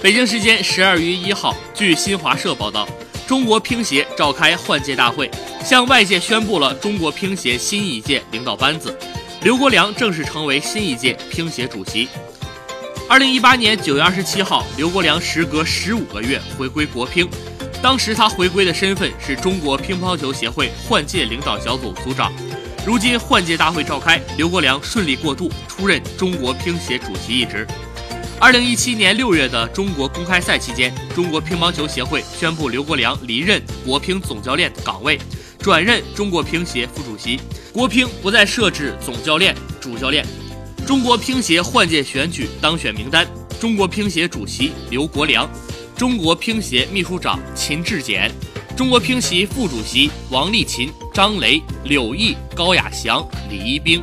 北京时间十二月一号，据新华社报道，中国乒协召开换届大会，向外界宣布了中国乒协新一届领导班子，刘国梁正式成为新一届乒协主席。二零一八年九月二十七号，刘国梁时隔十五个月回归国乒，当时他回归的身份是中国乒乓球协会换届领导小组组长。如今换届大会召开，刘国梁顺利过渡，出任中国乒协主席一职。二零一七年六月的中国公开赛期间，中国乒乓球协会宣布刘国梁离任国乒总教练岗位，转任中国乒协副主席。国乒不再设置总教练、主教练。中国乒协换届选举当选名单：中国乒协主席刘国梁，中国乒协秘书长秦志简，中国乒协副主席王励勤、张雷、柳毅、高亚翔、李一冰。